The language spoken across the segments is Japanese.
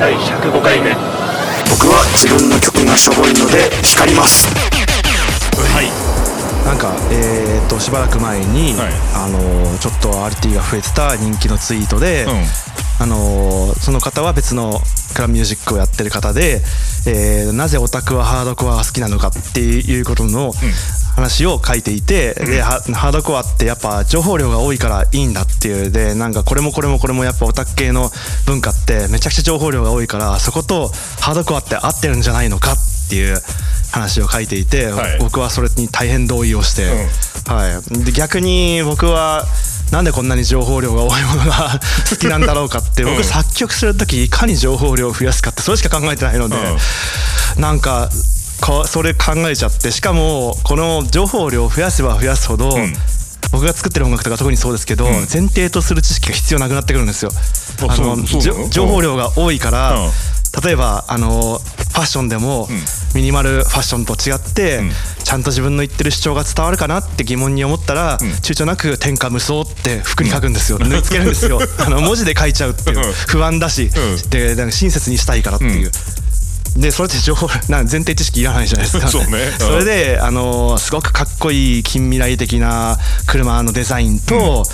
第105回目。僕は自分の曲がしょぼいので叱ります。はい。なんかえー、としばらく前に、はい。あのーちょっと RT が増えてた人気のツイートで、うん。あのーその方は別のクラブミュージックをやってる方で、えーなぜオタクはハードコアが好きなのかっていうことの話を書いていて、でハハードコアってやっぱ情報量が多いからいいんだっていう。でなんかこれもこれもこれもやっぱオタク系の文化ってめちゃくちゃ情報量が多いからそことハードコアって合ってるんじゃないのかっていう話を書いていて、はい。僕はそれに大変同意をして、はい、で逆に僕はなんでこんなに情報量が多いものが 好きなんだろうかって僕作曲する時いかに情報量を増やすかってそれしか考えてないので、なんかこそれ考えちゃってしかもこの情報量を増やせば増やすほど、僕が作ってる音楽とか特にそうですけど、前提とする知識が必要なくなってくるんですよ。あの情報量が多いから、うん。例えばあのファッションでも、ミニマルファッションと違って、ちゃんと自分の言ってる主張が伝わるかなって疑問に思ったら、躊躇なく天下無双って服に書くんですよ、縫い付けるんですよ。あの文字で書いちゃうっていう。うん。不安だし、うん。でなんか親切にしたいからっていう。でそれって情報なん前提知識いらないじゃないですか。そうね。うん。それであのすごくかっこいい近未来的な車のデザインと、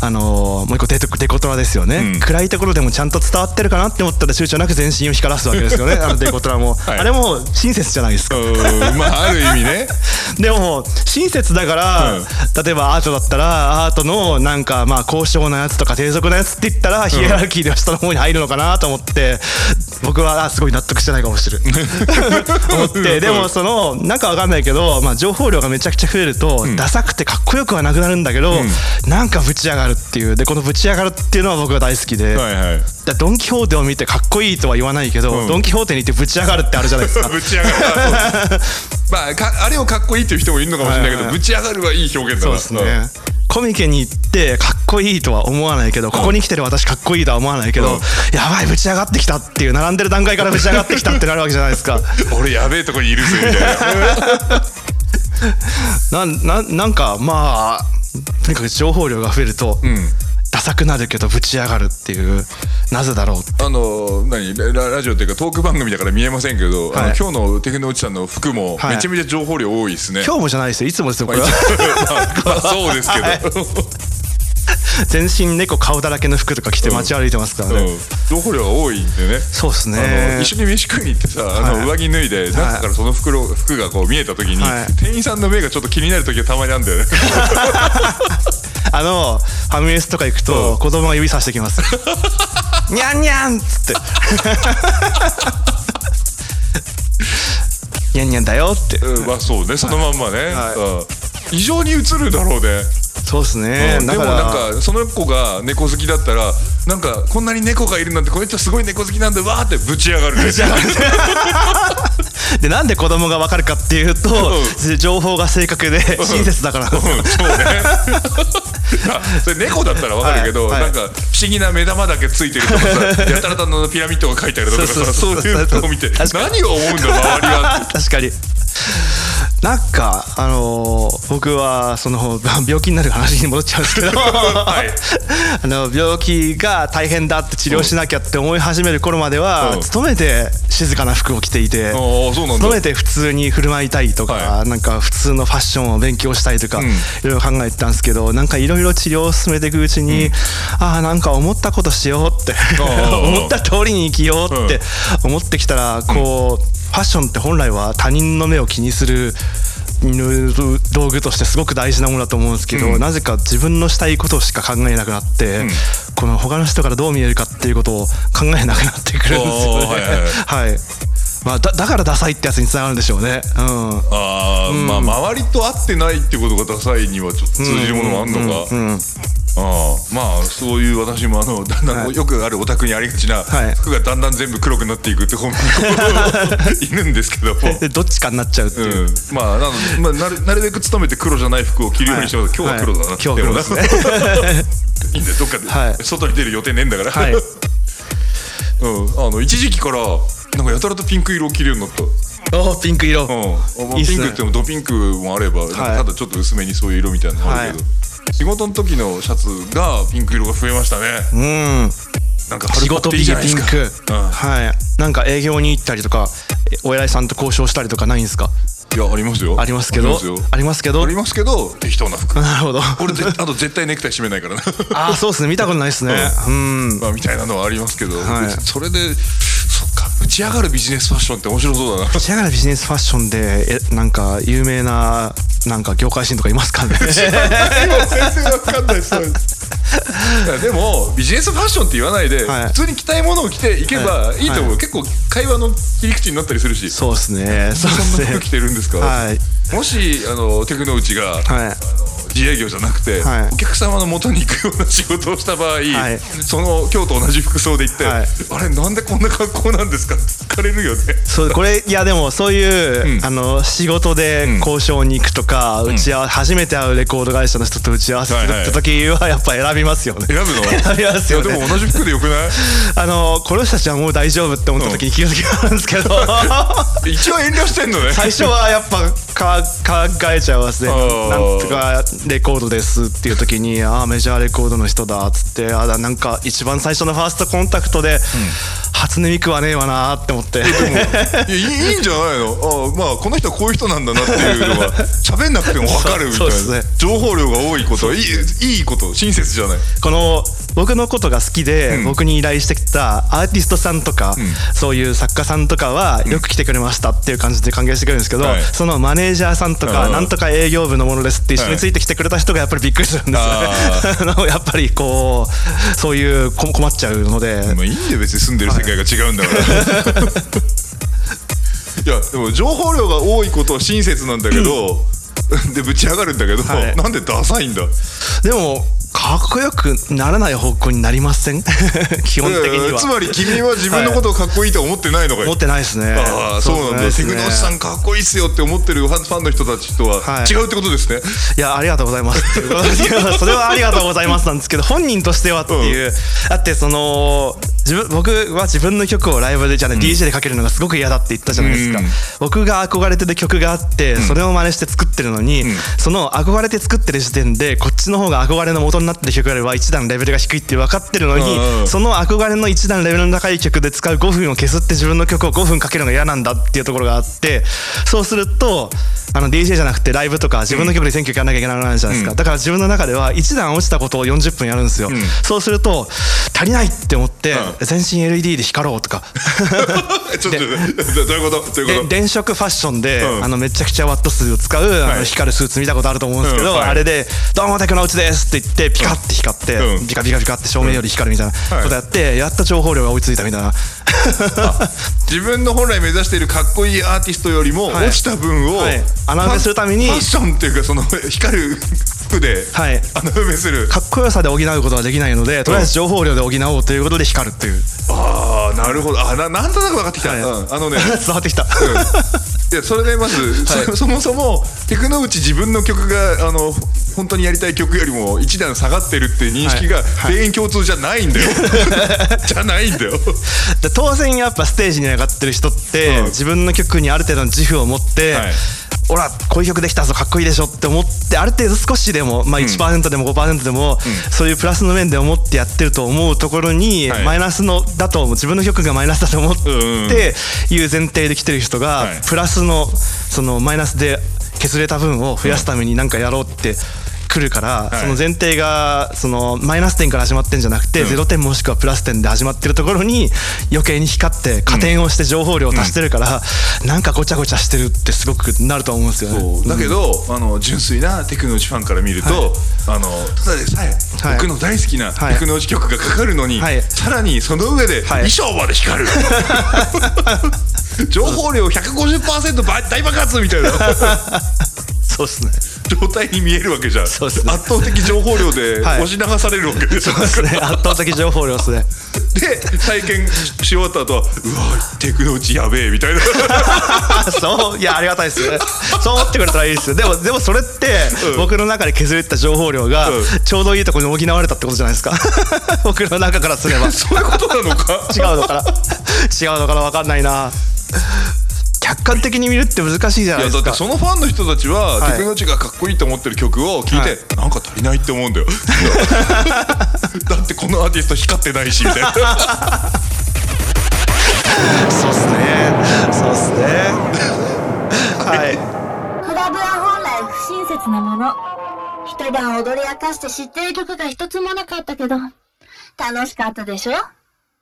あのもう一個デデコトラですよね、うん。暗いところでもちゃんと伝わってるかなって思ったら躊躇なく全身を光らすわけですよね。あのデコトラも、はい。あれも親切じゃないですか、うん。まあある意味ね。でも親切だから、うん。例えばアートだったらアートのなんかまあ高尚なやつとか低俗なやつって言ったら、ヒエラルキーでは下の方に入るのかなと思って僕はあすごい納得してないかもしれない 思って。でもそのなんかわかんないけど、まあ、情報量がめちゃくちゃ増えると、ダサくてかっこよくはなくなるんだけど、なんかぶち上がるっていう。でこのぶち上がるっていうのは僕は大好きで、はいはい。だドン・キホーテを見てかっこいいとは言わないけど、うん。ドン・キホーテに行ってぶち上がるってあるじゃないですか。ぶち上がる。まあかあれをかっこいいっていう人もいるのかもしれないけど、ぶち上がるはいい表現だな。そうですね。コミケに行ってかっこいいとは思わないけどここに来てる私かっこいいとは思わないけど、うん。やばいぶち上がってきたっていう並んでる段階からぶち上がってきたってなるわけじゃないですか。うん俺やべえとこにいるぜみたいな。なんなんなんかまあとにかく情報量が増えると、んダサくなるけどぶち上がるっていう。なぜだろうあの何？ララジオっていうかトーク番組だから見えませんけど、あのはい今日のテクノ内さんの服もはい。めちゃめちゃ情報量多いですね、今日もじゃないですよ。いつもですよこれは。まあ まあそうですけど、はい。全身猫顔だらけの服とか着て街歩いてますからね、うん、情報量が多いんでね。そうですあのね一緒に飯食いに行ってさあの、はい。上着脱いで中からその袋服がこう見えた時に、はい。店員さんの目がちょっと気になる時がたまにあるんだよね あのファミレスとか行くと子供が指さしてきます。にゃんにゃんっつって。にゃんにゃんだよって。うんまあそうね。そのまんまね、はい。うん。異常に映るだろうね。そうですね、うん。でもなんかその子が猫好きだったらなんかこんなに猫がいるなんてこの人すごい猫好きなんでわーってぶち上がるんですよでなんで子供が分かるかっていうと、情報が正確で親切だから。なんうん。そうね。あそれ猫だったらわかるけど、はい。はい。なんか不思議な目玉だけついてるとかさ やたらとあのピラミッドが書いてあるとかさそういうのを見て何を思うんだ周りは確かになんかあのー僕はその 病気になる話に戻っちゃうんですけど、い。あの病気が大変だって治療しなきゃって思い始める頃までは、うん。勤めて静かな服を着ていて、勤めて普通に振る舞いたいとか、はなんか普通のファッションを勉強したいとか、うん。いろいろ考えてたんですけどなんかいろいろ治療を進めていくうちに、ああなんか思ったことしようって。あ思った通りに生きようって思ってきたらこう、ファッションって本来は他人の目を気にする道具としてすごく大事なものだと思うんですけど、うん。なぜか自分のしたいことしか考えなくなって、この他の人からどう見えるかっていうことを考えなくなってくるんですよね。あーはいはい。はいまあ、だだからダサいってやつにつながるんでしょうね。うん。あー、まあ周りと合ってないってことがダサいにはちょっと通じるものもあんのか、うんああまあそういう私もあのだんだんはいよくあるオタクにありがちな、はい。服がだんだん全部黒くなっていくって本 いるんですけども。で どっちかになっちゃうっていう。うん、まあなので、まあ、なるなるべく努めて黒じゃない服を着るようにしてます、今日は黒だな、はい今日は黒ですね。いいんだよ。どっかで、はい。外に出る予定ねえんだから、はい。うん、あの一時期からなんかやたらとピンク色を着るようになった。おーピンク色。うん、まあいいっすね。ピンクってもドピンクもあれば、なんかただちょっと薄めにそういう色みたいなのもあるけど、仕事の時のシャツがピンク色が増えましたね。うん。なんか仕事ピンク、うん。はい。なんか営業に行ったりとかえお偉いさんと交渉したりとかないんですか？いやありますよ。ありますけど？ありますけど？ありますけど適当な服。なるほど。俺ぜあと絶対ネクタイ締めないからな。ああそうですね。見たことないですね。うん。まあみたいなのはありますけど、はい。それでち上がるビジネスファッションって面白そうだな。打ち上がるビジネスファッションでえなんか有名ななんか業界人とかいますかね。今全然わかんないでもビジネスファッションって言わないで、はい。普通に着たいものを着ていけばい。いと思う、はい。結構会話の切り口になったりするし。そうですね。そんな服着てるんですか、はい。もしあのテクノウチが、はい自営業じゃなくて、はい。お客様の元に行くような仕事をした場合、はい。その今日と同じ服装で行って、はい。あれなんでこんな格好なんですか？って聞かれるよね。そうこれいやでもそういう、うん。あの仕事で交渉に行くとか、打ち合わ初めて会うレコード会社の人と打ち合わせするって時はやっぱ選びますよね。選ぶの？選びますよね。でも同じ服でよくない？あのこの人たちはもう大丈夫って思った時に気がつきがあるんですけど。一応遠慮してんのね。最初はやっぱか考えちゃいますね。なんとかレコードですっていう時にああメジャーレコードの人だっつってあだなんか一番最初のファーストコンタクトで、初音ミクはねえわなーって思って。いやいいんじゃないの？あまあこの人はこういう人なんだなっていうのが 喋んなくても分かるみたいな、ね。情報量が多いこといいいいこと親切じゃない？この僕のことが好きで、うん。僕に依頼してきたアーティストさんとか、ん。そういう作家さんとかはよく来てくれましたっていう感じで歓迎してくれるんですけど、はい。そのマネージャーさんとか、うん。なんとか営業部のものですって一緒についてきてくれた人がやっぱりびっくりするんですよね。やっぱりこうそういうこ困っちゃうので、まあいいんで別に住んでる世界が違うんだから、い、やでも情報量が多いことは親切なんだけど、でぶち上がるんだけど、はい。なんでダサいんだ？でもかっこよくならない方向になりません？基本的には。つまり君は自分のことをかっこいいと思ってないのかよ、思ってないですね。ああそうなんだ、ですね。テクノシさんかっこいいっすよって思ってるファンの人たちとははい。違うってことですね、いやありがとうございます それはありがとうございますなんですけど本人としてはっていう、だってその自分僕は自分の曲をライブでじゃあ、ね DJ でかけるのがすごく嫌だって言ったじゃないですか、うん。僕が憧れてる曲があってそれを真似して作ってるのに、その憧れて作ってる時点でこっちの方が憧れの元になってる曲よりは一段レベルが低いって分かってるのに、うんうん。その憧れの一段レベルの高い曲で使う5分を削って自分の曲を5分かけるのが嫌なんだっていうところがあってそうするとあの DJ じゃなくてライブとか自分の曲で選曲やらなきゃいけないじゃないですか、うん。だから自分の中では一段落ちたことを40分やるんですよ、ん。そうすると足りないって思って、う全身 LED で光ろうとか。ちょっとどういうこと？どういうでこと？電飾ファッションで、うん。あのめちゃくちゃワット数を使う、あはい。の光るスーツ見たことあると思うんですけど、うん。はい。あれで「どうもテクノウチです」って言ってピカって光って、うん。ピカピカピカって照明より光るみたいなことやって、やっと情報量が追いついたみたいな。自分の本来目指しているかっこいいアーティストよりもはい。落ちた分を、はい。穴埋めするためにファッションっていうかその光る服ではい。穴埋めする、かっこよさで補うことはできないのでとりあえず情報量で補おうということで光るっていう。ああなるほど。あななんとなく分かってきた、はい。うん。あのね 伝わってきた。うんいやそれでまず、そそもそもテクノウチ自分の曲があの本当にやりたい曲よりも一段下がってるっていう認識がはい。全員共通じゃないんだよ、じゃないんだよ。で当然やっぱステージに上がってる人って、うん。自分の曲にある程度の自負を持って、はいほらこういう曲できたぞかっこいいでしょって思ってある程度少しでも、まあ、1%でも5%でも、そういうプラスの面で思ってやってると思うところに、はい。マイナスのだと自分の曲がマイナスだと思っていう前提で来てる人が、はい。プラスのそのマイナスで削れた分を増やすために何かやろうって。来るから、い。その前提がそのマイナス点から始まってんじゃなくて、うん。0点もしくはプラス点で始まってるところに余計に光って加点をして情報量を足してるから、なんかごちゃごちゃしてるってすごくなると思うんですよね。だけど、あの純粋なテクノウチファンから見ると、あのただでさえ、はい。僕の大好きなはい。テクノウチ曲がかかるのに、はい。さらにその上ではい。衣装まで光る、情報量150%ば大爆発みたいな。そうですね。状態に見えるわけじゃん、ね圧倒的情報量ではい押し流されるわけですよ、そうですね。圧倒的情報量で すね。で体験し終わった後はうわテクノウチやべえみたいな そういやありがたいですね。そう思ってくれたらいいですよ。でもでもそれって、うん僕の中で削れた情報量が、うんちょうどいいところに補われたってことじゃないですか。僕の中からすれば。そういうことなのか違うのかな違うのかな分かんないな客観的に見るって難しいじゃいないですか。やだってそのファンの人たちは、はい。テクノがかっこいいと思ってる曲を聴いて、はい。なんか足いないって思うんだよ。だってこのアーティスト光ってないしみたいな。そうっすね。そうっすね。はい。クラブは本来不親切なもの。一晩踊り明かして知ってる曲が一つもなかったけど、楽しかったでしょ？